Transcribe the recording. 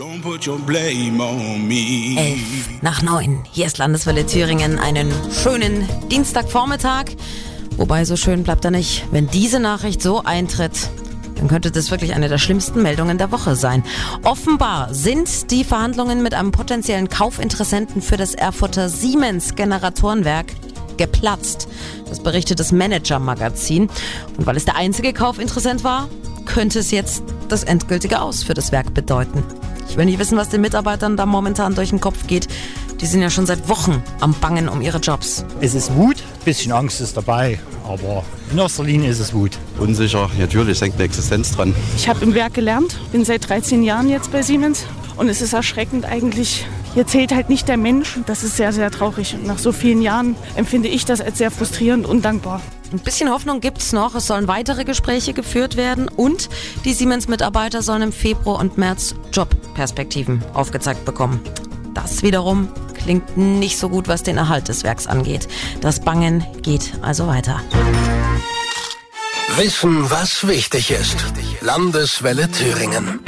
Don't put your blame on me. Elf nach neun. Hier ist Landeswelle Thüringen. Einen schönen Dienstagvormittag. Wobei so schön bleibt er nicht. Wenn diese Nachricht so eintritt, dann könnte das wirklich eine der schlimmsten Meldungen der Woche sein. Offenbar sind die Verhandlungen mit einem potenziellen Kaufinteressenten für das Erfurter Siemens Generatorenwerk geplatzt. Das berichtet das Manager-Magazin. Und weil es der einzige Kaufinteressent war, könnte es jetzt das endgültige Aus für das Werk bedeuten. Ich will nicht wissen, was den Mitarbeitern da momentan durch den Kopf geht. Die sind ja schon seit Wochen am Bangen um ihre Jobs. Es ist Wut, ein bisschen Angst ist dabei, aber in erster Linie ist es Wut. Unsicher, natürlich hängt eine Existenz dran. Ich habe im Werk gelernt, bin seit 13 Jahren jetzt bei Siemens und es ist erschreckend eigentlich. Hier zählt halt nicht der Mensch. Das ist sehr, sehr traurig. Und nach so vielen Jahren empfinde ich das als sehr frustrierend und dankbar. Ein bisschen Hoffnung gibt's noch. Es sollen weitere Gespräche geführt werden und die Siemens-Mitarbeiter sollen im Februar und März Jobperspektiven aufgezeigt bekommen. Das wiederum klingt nicht so gut, was den Erhalt des Werks angeht. Das Bangen geht also weiter. Wissen, was wichtig ist. Landeswelle Thüringen.